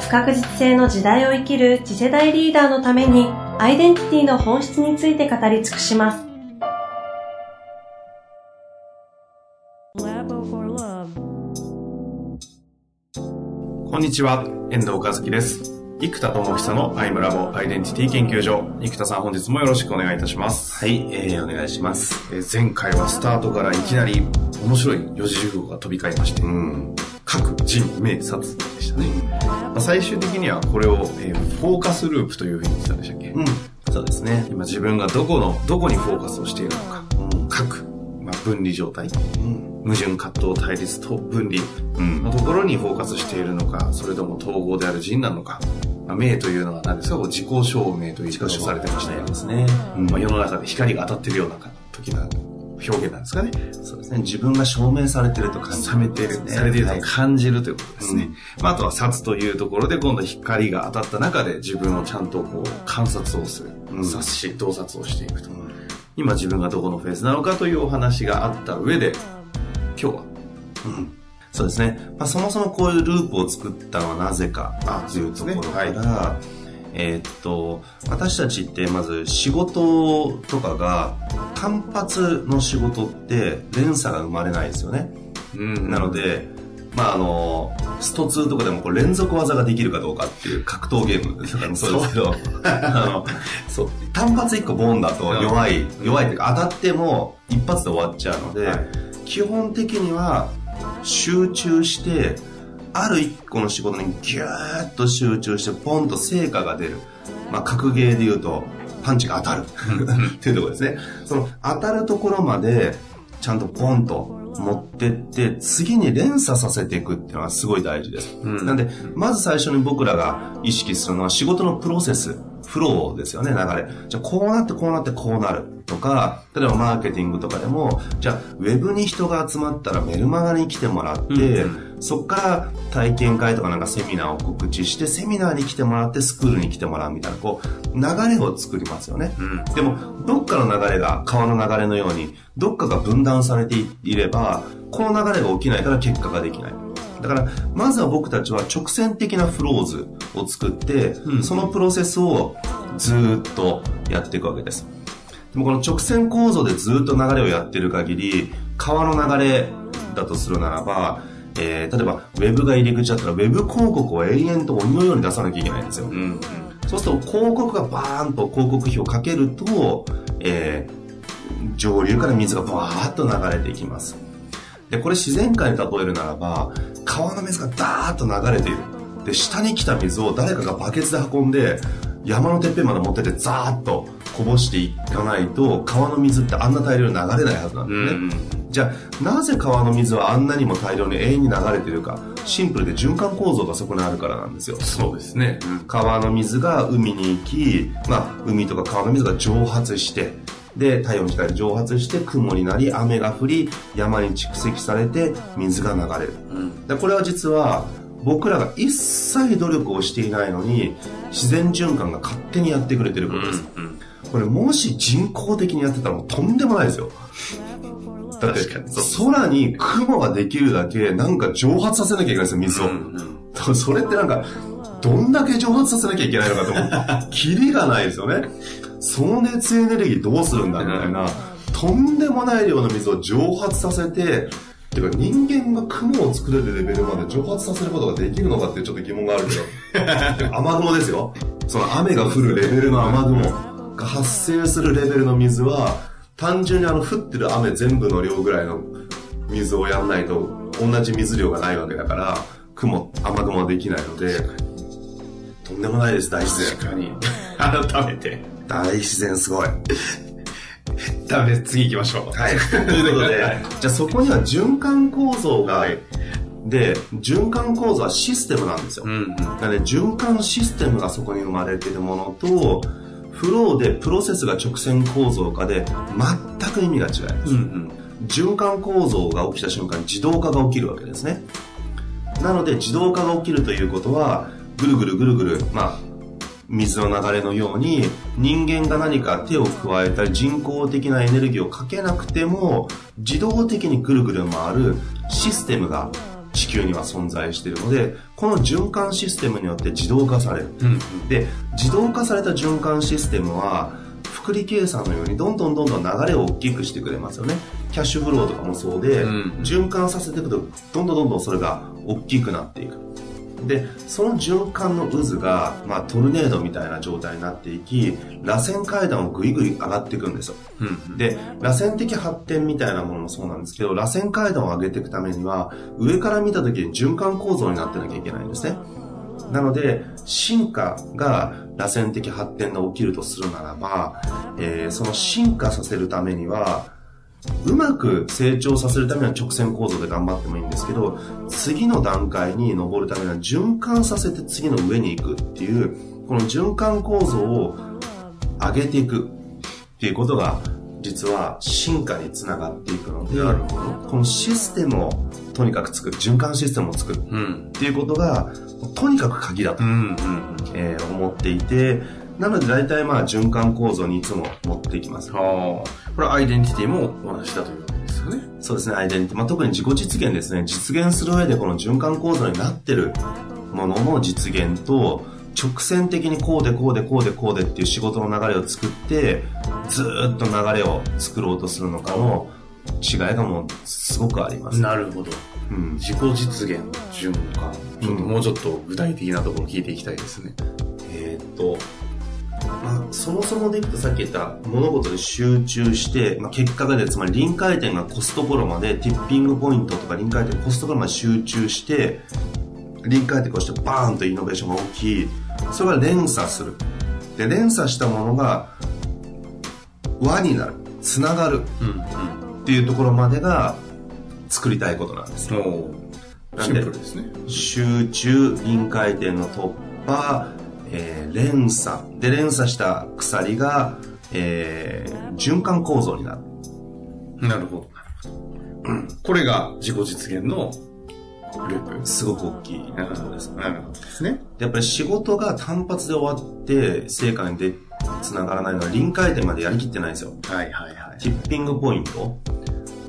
不確実性の時代を生きる次世代リーダーのためにアイデンティティの本質について語り尽くします。こんにちは、遠藤和樹です。生田智久のアイムラボアイデンティティ研究所。生田さん本日もよろしくお願いいたします。はい、えー、お願いします。えー、前回はスタートからいきなり面白い四字熟語が飛び交いまして、うん、各人名殺でしたね。まあ、最終的にはこれを、えー、フォーカスループというふうに言ってたんでしたっけ？うん。そうですね。今自分がどこの、どこにフォーカスをしているのか、うん、各、まあ、分離状態。うん矛盾葛藤対立と分離のところにフォーカスしているのか、それとも統合である人なのか、まあ、名というのは何ですか？自己証明という言い方をされてましたよですね。うんまあ、世の中で光が当たってるような時な表現なんですかね？そうですね。自分が証明されてると感じる、ね、てる、されていると感じるということですね。うん、まあ、あとは殺というところで今度光が当たった中で自分をちゃんとこう観察をする。うん、察し、洞察をしていくと。今自分がどこのフェーズなのかというお話があった上で、今日は、うん、そうですね、まあ、そもそもこういうループを作ったのはなぜかというところから、ね。はい、えー、っと私たちってまず仕事とかが単発の仕事って連鎖が生まれないですよね、うん、なのでまああのスト2とかでもこう連続技ができるかどうかっていう格闘ゲームとかもそうですけど。あのそう単発1個ボンだと弱い、弱いっていうか当たっても一発で終わっちゃうので、はい。基本的には集中してある一個の仕事にギューッと集中してポンと成果が出る、まあ、格ゲーで言うとパンチが当たる。っていうところですね。その当たるところまでちゃんとポンと持ってって次に連鎖させていくっていうのはすごい大事です、うん、なんでまず最初に僕らが意識するのは仕事のプロセスフローですよね、流れ。じゃあ、こうなってこうなってこうなるとか、例えばマーケティングとかでも、じゃあ、ウェブに人が集まったらメルマガに来てもらって、うん、そこから体験会とかなんかセミナーを告知して、セミナーに来てもらってスクールに来てもらうみたいな、こう、流れを作りますよね。うん、でも、どっかの流れが川の流れのように、どっかが分断されていれば、この流れが起きないから結果ができない。だから、まずは僕たちは直線的なフローズを作って、うん、そのプロセスをずっとやっていくわけです。でもこの直線構造でずっと流れをやってる限り、川の流れだとするならば、えー、例えば、ウェブが入り口だったら、ウェブ広告を永遠と鬼のように出さなきゃいけないんですよ。うんうん、そうすると、広告がバーンと広告費をかけると、えー、上流から水がバーッと流れていきます。で、これ自然界に例えるならば、川の水がダーッと流れている。で、下に来た水を誰かがバケツで運んで、山のてっぺんまで持っててザーッとこぼしていかないと、川の水ってあんな大量に流れないはずなんですね。うん、じゃあ、なぜ川の水はあんなにも大量に永遠に流れてるか。シンプルで循環構造がそこにあるからなんですよ。そうですね。川の水が海に行き、まあ、海とか川の水が蒸発して、で、太陽の光で蒸発して雲になり、雨が降り、山に蓄積されて水が流れる。うん、でこれは実は、僕らが一切努力をしていないのに、自然循環が勝手にやってくれてることです。これもし人工的にやってたらとんでもないですよ。だって、空に雲ができるだけなんか蒸発させなきゃいけないですよ、水を。うんうん、それってなんか、どんだけ蒸発させなきゃいけないのかと思う。キリがないですよね。その熱エネルギーどうするんだみたいな、とんでもない量の水を蒸発させて、てか人間が雲を作れるレベルまで蒸発させることができるのかってちょっと疑問があるけど雨雲ですよその雨が降るレベルの雨雲が発生するレベルの水は単純にあの降ってる雨全部の量ぐらいの水をやんないと同じ水量がないわけだから雲雨雲はできないのでとんでもないです大自然確かに改めて大自然すごいダメです。次行きましょう。はい。ということで、はい、じゃあそこには循環構造がで、循環構造はシステムなんですよ。うんうん。なので、循環システムがそこに生まれているものと、フローでプロセスが直線構造化で全く意味が違います。うんうん。循環構造が起きた瞬間自動化が起きるわけですね。なので自動化が起きるということは、ぐるぐるぐるぐる、まあ、水の流れのように人間が何か手を加えたり人工的なエネルギーをかけなくても自動的にぐるぐる回るシステムが地球には存在しているのでこの循環システムによって自動化される、うん。で自動化された循環システムは複利計算のようにどんどんどんどん流れを大きくしてくれますよね。キャッシュフローとかもそうで、うん。循環させていくとどんどんどんどんそれが大きくなっていくでその循環の渦が、まあ、トルネードみたいな状態になっていき螺旋階段をぐいぐい上がっていくんですよ。うん。で螺旋的発展みたいなものもそうなんですけど螺旋階段を上げていくためには上から見た時に循環構造になってなきゃいけないんですね。なので進化が螺旋的発展が起きるとするならば、えーその進化させるためにはうまく成長させるためには直線構造で頑張ってもいいんですけど次の段階に登るためには循環させて次の上に行くっていうこの循環構造を上げていくっていうことが実は進化につながっていくのでなるほこのシステムをとにかく作る循環システムを作るうん。っていうことがとにかく鍵だと。えー思っていてなので大体まあ循環構造にいつも持っていきますはあ。これアイデンティティも同じだということですよね。そうですね、アイデンティティ。まあ、特に自己実現ですね。実現する上でこの循環構造になってるものの実現と、直線的にこうでこうでこうでこうでっていう仕事の流れを作って、ずーっと流れを作ろうとするのかの違いがもうすごくあります。なるほど。うん。自己実現、循環。ちょっともうちょっと具体的なところ聞いていきたいですね。えーっと、まあ、そもそもでいくとさっき言った物事に集中して、まあ、結果が出る、つまり臨界点が越すところまで、ティッピングポイントとか臨界点越すところまで集中して、臨界点越してバーンとイノベーションが起き、それが連鎖する。で、連鎖したものが輪になる、つながるうんっていうところまでが作りたいことなんですうん。よ。おーシンプルですね。集中、臨界点の突破、えー連鎖。で、連鎖した鎖が、えー循環構造になる。なるほど。これが自己実現のループ。すごく大きいところです。なるほどですね。でやっぱり仕事が単発で終わって成果にでつながらないのは臨界点までやりきってないんですよ。はいはいはい。ティッピングポイント。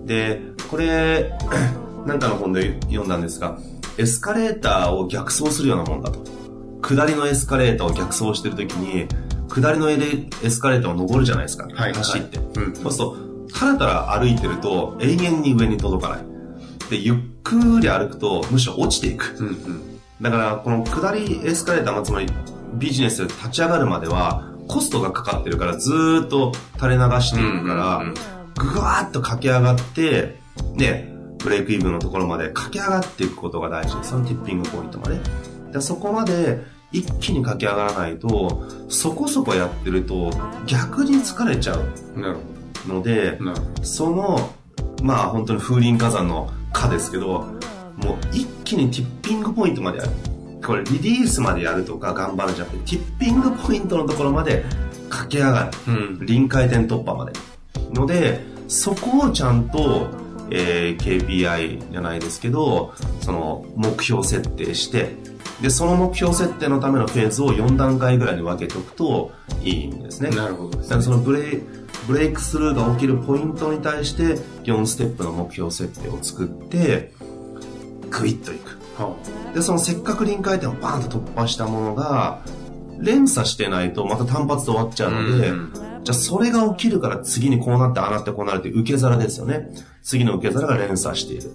で、これ、なんかの本で読んだんですが、エスカレーターを逆走するようなもんだと。下りのエスカレーターを逆走してるときに、下りのエスカレーターを登るじゃないですか。はい走って。うんそうすると、たらたら歩いてると永遠に上に届かない。で、ゆっくり歩くとむしろ落ちていく。うんうん。だから、この下りエスカレーター、まあつまりビジネスで立ち上がるまでは、コストがかかってるからずーっと垂れ流していくから、ぐわーっと駆け上がって、で、ブレイクイブンのところまで駆け上がっていくことが大事。そのティッピングポイントまで。でそこまで一気に駆け上がらないと、そこそこやってると逆に疲れちゃうので。その、まあ本当に風林火山の火ですけど、もう一気にティッピングポイントまでやる。これリリースまでやるとか頑張るんじゃなくて、ティッピングポイントのところまで駆け上がる。うん。臨界点突破まで。ので、そこをちゃんと、えー KPI じゃないですけど、その目標設定して、で、その目標設定のためのフェーズを4段階ぐらいに分けておくといいんですね。なるほどですだからそのブレイブレイクスルーが起きるポイントに対して4ステップの目標設定を作って、グイッといく。はで、そのせっかく臨界点をバーンと突破したものが、連鎖してないとまた単発で終わっちゃうので、うんじゃあそれが起きるから次にこうなってああなってこうなるって受け皿ですよね。次の受け皿が連鎖している。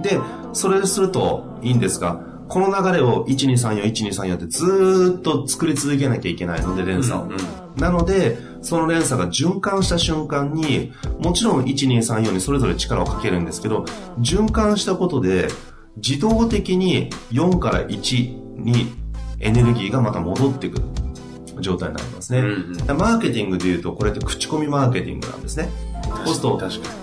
で、それするといいんですが、この流れを1234、1234ってずーっと作り続けなきゃいけないので、連鎖を。うんうんなので、その連鎖が循環した瞬間に、もちろん1234にそれぞれ力をかけるんですけど、循環したことで、自動的に4から1にエネルギーがまた戻ってくる状態になりますね。うんうんマーケティングで言うと、これって口コミマーケティングなんですね。コスト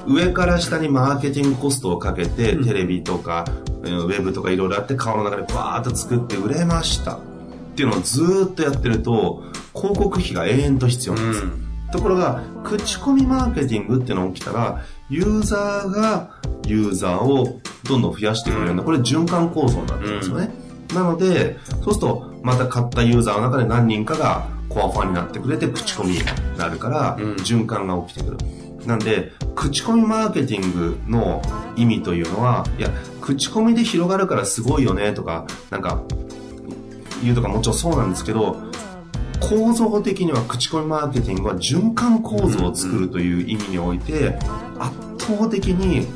上から下にマーケティングコストをかけて、テレビとか、ウェブとかいろいろあって顔の中でバーッと作って売れました。っていうのをずっとやってると広告費が永遠と必要なんです、うん、ところが口コミマーケティングっていうのが起きたらユーザーがユーザーをどんどん増やしてくれるようなこれ循環構造になってるんですよね、うん、なのでそうするとまた買ったユーザーの中で何人かがコアファンになってくれて口コミになるから、循環が起きてくる。なんで、口コミマーケティングの意味というのは、いや、口コミで広がるからすごいよねとか、なんか、言うとかもちろんそうなんですけど、構造的には口コミマーケティングは循環構造を作るという意味において、圧倒的に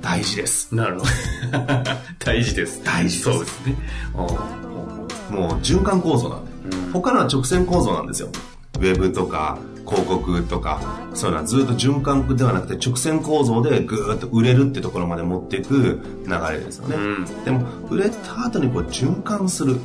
大事です。なるほど。大事です。大事そうですね。もう循環構造なんで。他のは直線構造なんですよ。ウェブとか広告とか、そういうのはずっと循環ではなくて直線構造でぐーっと売れるってところまで持っていく流れですよね。うん、でも、売れた後にこう循環する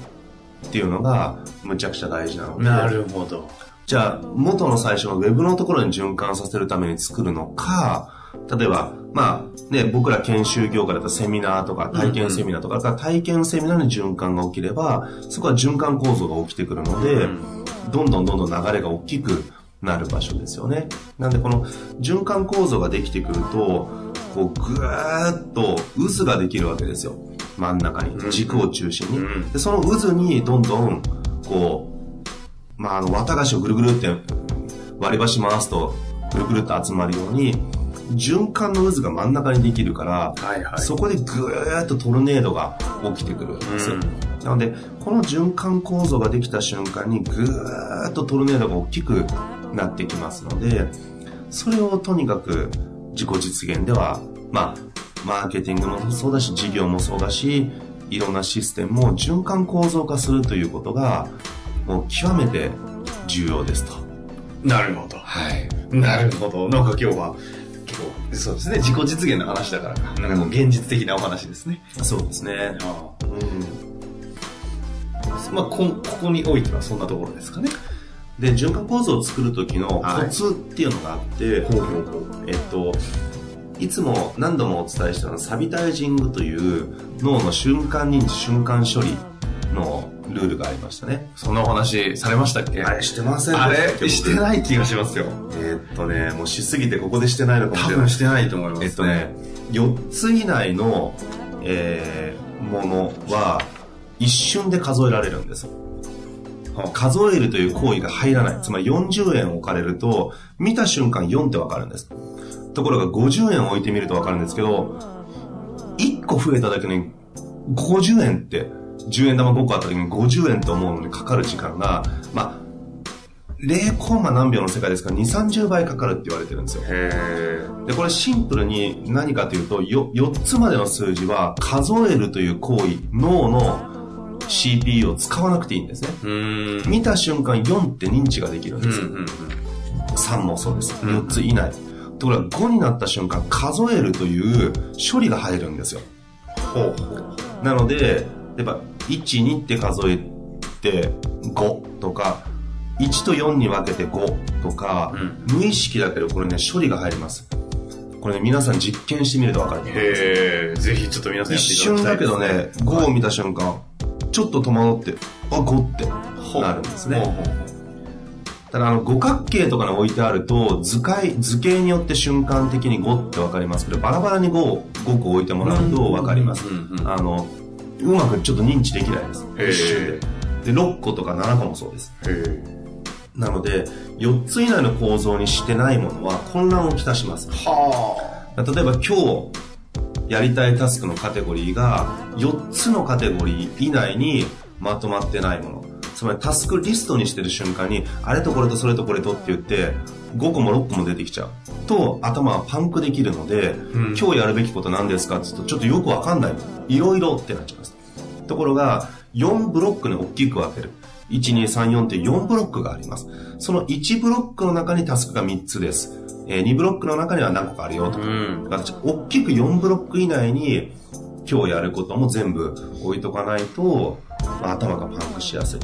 っていうのがむちゃくちゃ大事なので。なるほど。じゃあ、元の最初のウェブのところに循環させるために作るのか、例えば、まあ、ね、僕ら研修業界だとセミナーとか体験セミナーとか、うんうん、体験セミナーに循環が起きれば、そこは循環構造が起きてくるので、うん、どんどんどんどん流れが大きくなる場所ですよね。なんでこの循環構造ができてくると、こうぐーっと渦ができるわけですよ。真ん中に、軸を中心に。でその渦にどんどん、こう、まあ、あの、綿菓子をぐるぐるって割り箸回すと、ぐるぐるっと集まるように、循環の渦が真ん中にできるから、はいはい、そこでぐーっとトルネードが起きてくるんですよ。うん、なので、この循環構造ができた瞬間にぐーっとトルネードが大きくなってきますので、それをとにかく自己実現では、まあ、マーケティングもそうだし、事業もそうだし、いろんなシステムを循環構造化するということが、もう極めて重要ですと。なるほど。はい。なるほど。なんか今日はそうですね。自己実現の話だからか。なんかもう現実的なお話ですね。そうですね。あうん。まあこ、ここにおいてはそんなところですかね。で、循環構造を作る時のコツっていうのがあって、はい、えっと、いつも何度もお伝えしたのはサビタイジングという脳の瞬間認知瞬間処理のルールがありましたね。そんなお話されましたっけ？あれしてませんあれしてない気がしますよ。えー、っとね、もうしすぎてここでしてないのかもしれない。多分してないと思います、ね。えっとね、4つ以内の、えー、ものは一瞬で数えられるんです。数えるという行為が入らない。つまり40円置かれると、見た瞬間4ってわかるんです。ところが50円置いてみるとわかるんですけど、1個増えただけに50円って10円玉5個あった時に50円と思うのにかかる時間が、まあ、0コンマ何秒の世界ですから2、30倍かかるって言われてるんですよ。で、これシンプルに何かというと、よ4つまでの数字は数えるという行為、脳の CPU を使わなくていいんですね。見た瞬間4って認知ができるんです。うんうんうん、3もそうです。4つ以内。ところが5になった瞬間、数えるという処理が入るんですよ。ほうほうなので、例えば、1、2って数えて5とか、1と4に分けて5とか、うん、無意識だけどこれね、処理が入ります。これね、皆さん実験してみると分かる。へえ、ぜひちょっと皆さん一瞬だけどね、5を見た瞬間、ちょっと戸惑って、あ、5ってなるんですね。ただあの五角形とかに置いてあると図解図形によって瞬間的に5って分かりますけどバラバラに 5, 5個置いてもらうと分かります、あのうまくちょっと認知できないです。一瞬で。で、6個とか7個もそうです。なので、4つ以内の構造にしてないものは混乱をきたします。はあ。例えば今日やりたいタスクのカテゴリーが4つのカテゴリー以内にまとまってないもの。つまりタスクリストにしてる瞬間に、あれとこれとそれとこれとって言って、5個も6個も出てきちゃう。と、頭はパンクできるので、うん、今日やるべきこと何ですかって言うと、ちょっとよくわかんない。いろいろってなっちゃいます。ところが、4ブロックに大きく分ける。1、2、3、4って4ブロックがあります。その1ブロックの中にタスクが3つです。えー、2ブロックの中には何個かあるよとか。うん、大きく4ブロック以内に今日やることも全部置いとかないと、まあ、頭がパンクしやすい。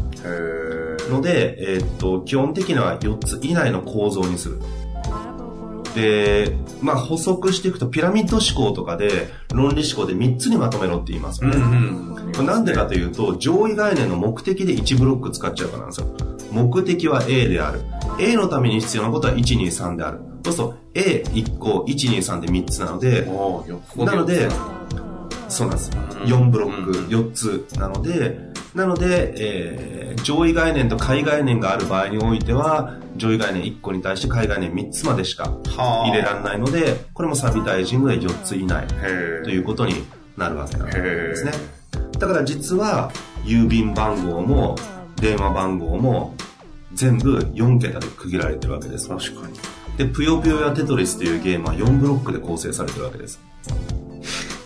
ので、えー、っと、基本的には4つ以内の構造にする。で、まあ補足していくとピラミッド思考とかで論理思考で3つにまとめろって言いますよね。これなんでかというと、上位概念の目的で1ブロック使っちゃうからなんですよ。目的は A である。A のために必要なことは1、2、3である。そうすると A1 個、1、2、3で3つなので、なので、そうなんです。4ブロック、4つなので、なので、えー、上位概念と下位概念がある場合においては、上位概念1個に対して下位概念3つまでしか入れられないので、これもサビタイジングで4つ以内ということになるわけなんですね。だから実は、郵便番号も電話番号も全部4桁で区切られてるわけです。確かに。で、ぷよぷよやテトリスというゲームは4ブロックで構成されてるわけです。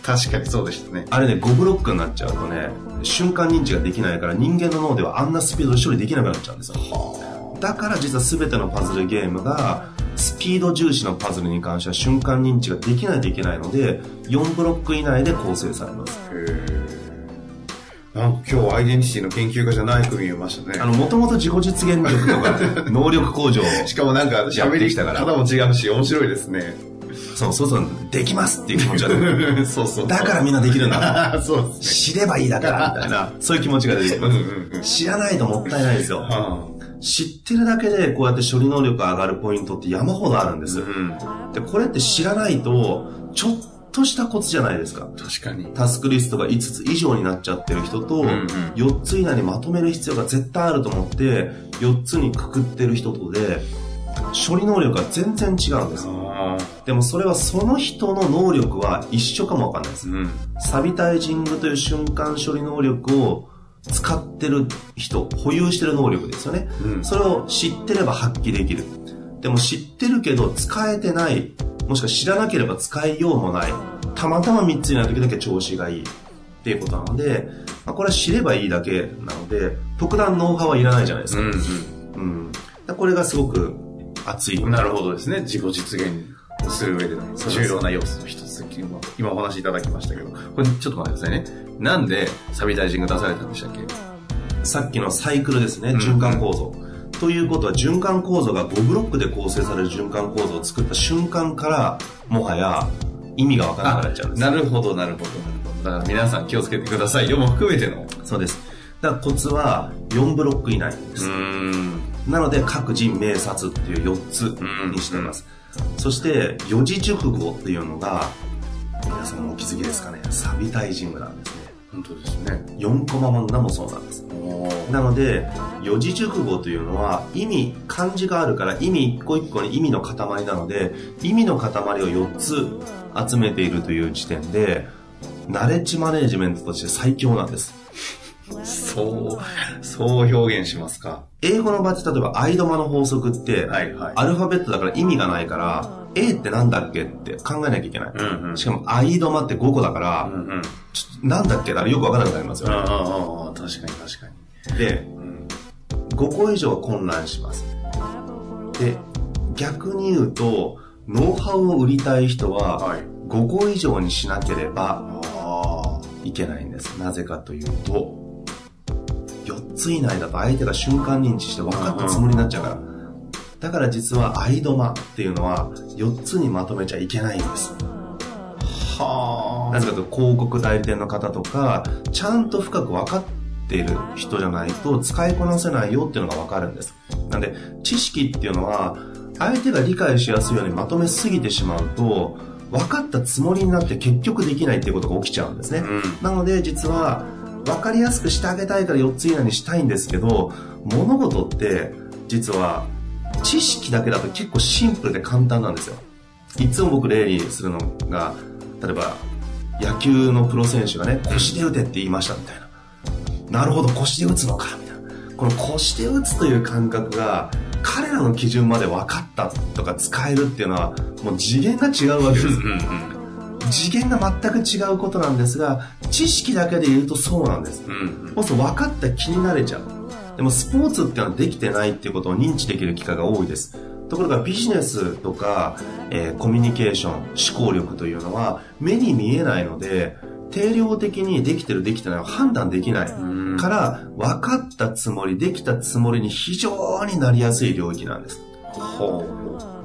確かにそうでしたね。あれね、5ブロックになっちゃうとね、瞬間認知ができないから人間の脳ではあんなスピードで処理できなくなっちゃうんですよ。だから実は全てのパズルゲームが、スピード重視のパズルに関しては瞬間認知ができないといけないので、4ブロック以内で構成されます。なんか今日アイデンティティの研究家じゃない組見ましたね。あの、もともと自己実現力とか、能力向上。しかもなんか喋り方も違うし、面白いですね。そう、そうそう、できますっていう気持ちが。そうそう。だからみんなできるんだ。そうね、知ればいいだから、みたいな、そういう気持ちが出てきます。知らないともったいないですよ。知ってるだけでこうやって処理能力が上がるポイントって山ほどあるんです。で、これって知らないと、ちょっとしたコツじゃないですか。確かに。タスクリストが5つ以上になっちゃってる人と、4つ以内にまとめる必要が絶対あると思って、4つにくくってる人とで、処理能力が全然違うんです。でもそれはその人の能力は一緒かもわかんないです。うん、サビタイジングという瞬間処理能力を使ってる人、保有してる能力ですよね。うん、それを知ってれば発揮できる。でも知ってるけど使えてない、もしくは知らなければ使いようもない。たまたま3つになる時だけ調子がいい。っていうことなので、まあ、これは知ればいいだけなので、特段ノウハウはいらないじゃないですか。うん、うんうん、これがすごく熱い。なるほどですね。自己実現する上での重要な要素の一つ今お話しいただきましたけど、これちょっと待ってくださいね。なんでサビタイジング出されたんでしたっけ？さっきのサイクルですね、循環構造。うんということは循環構造が5ブロックで構成される循環構造を作った瞬間からもはや意味がわからなくなっちゃうんです。なるほどなるほど。だから皆さん気をつけてください。よも含めてのそうですだからコツは4ブロック以内です。なので各人名察っていう4つにしています、そして四字熟語っていうのが皆さんお気づきですかね。サビタイジングなんですね本当ですね。4コマ漫画もそうなんです。なので四字熟語というのは意味漢字があるから意味一個一個に意味の塊なので意味の塊を4つ集めているという時点でナレッジマネジメントとして最強なんですそう、そう表現しますか。英語の場合例えば、アイドマの法則って、はいはい、アルファベットだから意味がないから、A ってなんだっけって考えなきゃいけない。うんうん、しかも、アイドマって5個だから、うんうん、ちょなんだっけだよくわからなくなりますよね。ああ、確かに確かに。で、うん、5個以上混乱します。で、逆に言うと、ノウハウを売りたい人は、5個以上にしなければいけないんです。なぜかというと、4つ以内だと相手が瞬間認知して分かったつもりになっちゃうから。だから実はアイドマっていうのは4つにまとめちゃいけないんです。はあ。なぜかと広告代理店の方とか、ちゃんと深く分かっている人じゃないと使いこなせないよっていうのが分かるんです。なんで、知識っていうのは、相手が理解しやすいようにまとめすぎてしまうと、分かったつもりになって結局できないっていうことが起きちゃうんですね。うん、なので実は、分かりやすくしてあげたいから4つ以内にしたいんですけど、物事って実は知識だけだと結構シンプルで簡単なんですよ。いつも僕例にするのが、例えば野球のプロ選手がね、腰で打てって言いましたみたいな。なるほど、腰で打つのか、みたいな。この腰で打つという感覚が、彼らの基準まで分かったとか使えるっていうのは、もう次元が違うわけです。次元が全く違うことなんですが、知識だけで言うとそうなんです。うん、そうすると分かった気になれちゃう。でもスポーツっていうのはできてないっていうことを認知できる機会が多いです。ところがビジネスとか、えー、コミュニケーション、思考力というのは目に見えないので、定量的にできてるできてないを判断できないから分かったつもりできたつもりに非常になりやすい領域なんです。ほ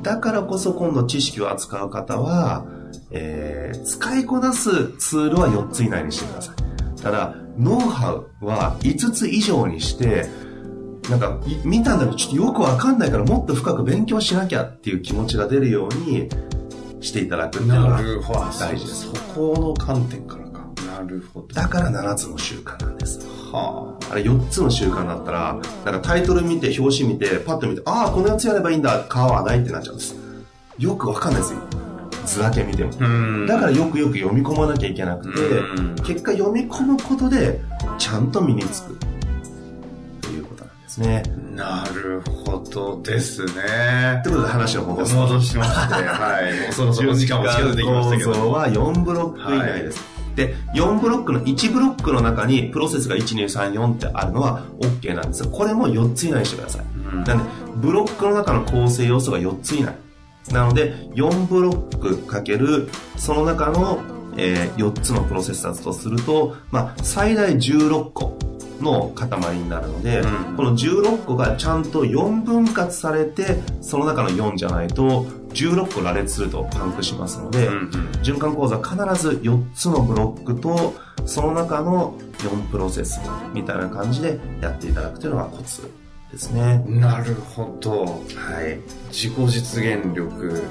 うだからこそ今度知識を扱う方は、えー、使いこなすツールは4つ以内にしてください。ただ、ノウハウは5つ以上にして、なんか、見たんだけど、ちょっとよくわかんないからもっと深く勉強しなきゃっていう気持ちが出るようにしていただくっていうのが大事です。そこの観点からか。なるほど。だから7つの習慣なんです。はあ。あれ4つの習慣だったら、なんかタイトル見て、表紙見て、パッと見て、ああ、このやつやればいいんだ、皮はないってなっちゃうんです。よくわかんないですよ。図だけ見ても。だからよくよく読み込まなきゃいけなくて、結果読み込むことで、ちゃんと身につく。ですね。なるほどですね。ということで話を戻す。戻しまして、はい。もうそろそろ時間も近づいてきましたけど。構は4ブロック以内です。はいで、4ブロックの1ブロックの中にプロセスが1、2、3、4ってあるのは OK なんですこれも4つ以内にしてください。うん、なんで、ブロックの中の構成要素が4つ以内。なので、4ブロックかける、その中の、えー、4つのプロセスだとすると、まあ、最大16個。の塊になるので、うん、この16個がちゃんと4分割されてその中の4じゃないと16個羅列するとパンクしますので、うんうん、循環講座必ず4つのブロックとその中の4プロセスみたいな感じでやっていただくというのがコツですね。なるほど。はい。自己実現力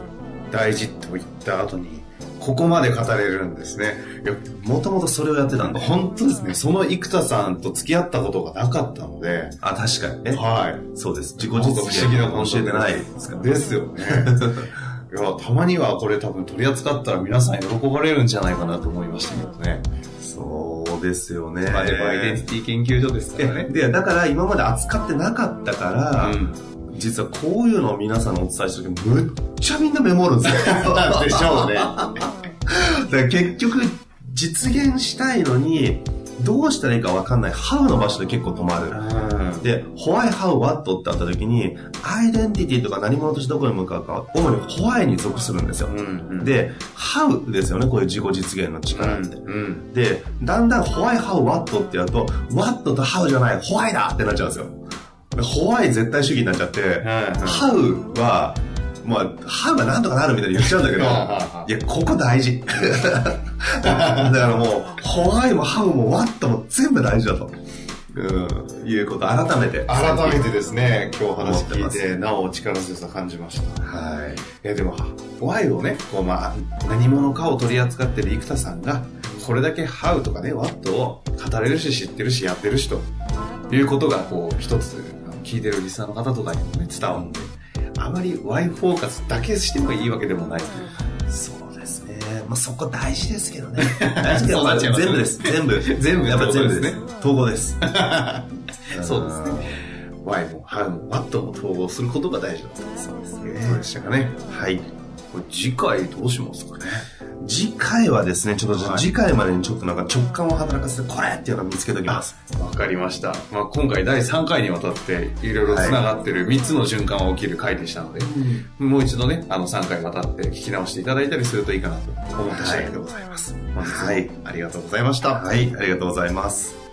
大事と言った後にここまで語れるんですね。もともとそれをやってたんで。本当ですね。その生田さんと付き合ったことがなかったので。あ、確かにね。はい。そうです。自己実現不思議なこと教えてないですから、ですよね。いや、たまにはこれ多分取り扱ったら皆さん喜ばれるんじゃないかなと思いましたけどね。そうですよね。まあでもアイデンティティ研究所ですからね。で、だから今まで扱ってなかったから、うん実はこういうのを皆さんにお伝えしてるけど、むっちゃみんなメモるんですよ。でしょうね。だから結局、実現したいのに、どうしたらいいか分かんない。ハウの場所で結構止まる。で、ホワイハウワットってあった時に、アイデンティティとか何者としてどこに向かうか、主にホワイに属するんですよ。うんうん、で、ハウですよね、こういう自己実現の力って。うんうん、で、だんだんホワイハウワットってやると、ワットとハウじゃない、ホワイだってなっちゃうんですよ。ホワイ絶対主義になっちゃって、ハウは、まあ、ハウがなんとかなるみたいに言っちゃうんだけど、いや、ここ大事。だからもう、ホワイもハウもワットも全部大事だと。うん、いうこと改めて。改めてですね、今日話聞いて、なお力強さ感じました。はい。いや、でも、ホワイをね、こう、まあ、何者かを取り扱ってる生田さんが、これだけハウとかね、ワットを語れるし、知ってるし、やってるしということが、こう、一つ聞いてるリスナーの方とかにもね、伝わるんで、あまり Y フォーカスだけしてもいいわけでもない。そう。まあ、そこ大事ですけどね。大事けど、全部です。全部。全部、やっぱ全部ですね。統合です。そうですね。Y も How も What も統合することが大事だったそうですね。そうでしたかね。はい。これ次回どうしますかね。次回はですね、ちょっと次回までにちょっとなんか直感を働かせて、これっていうのを見つけておきます。わかりました。まあ、今回第3回にわたっていろいろ繋がってる3つの循環が起きる回でしたので、はい、もう一度ね、あの3回わたって聞き直していただいたりするといいかなと思った次第でございます。はい、はい、ありがとうございました。はい、ありがとうございます。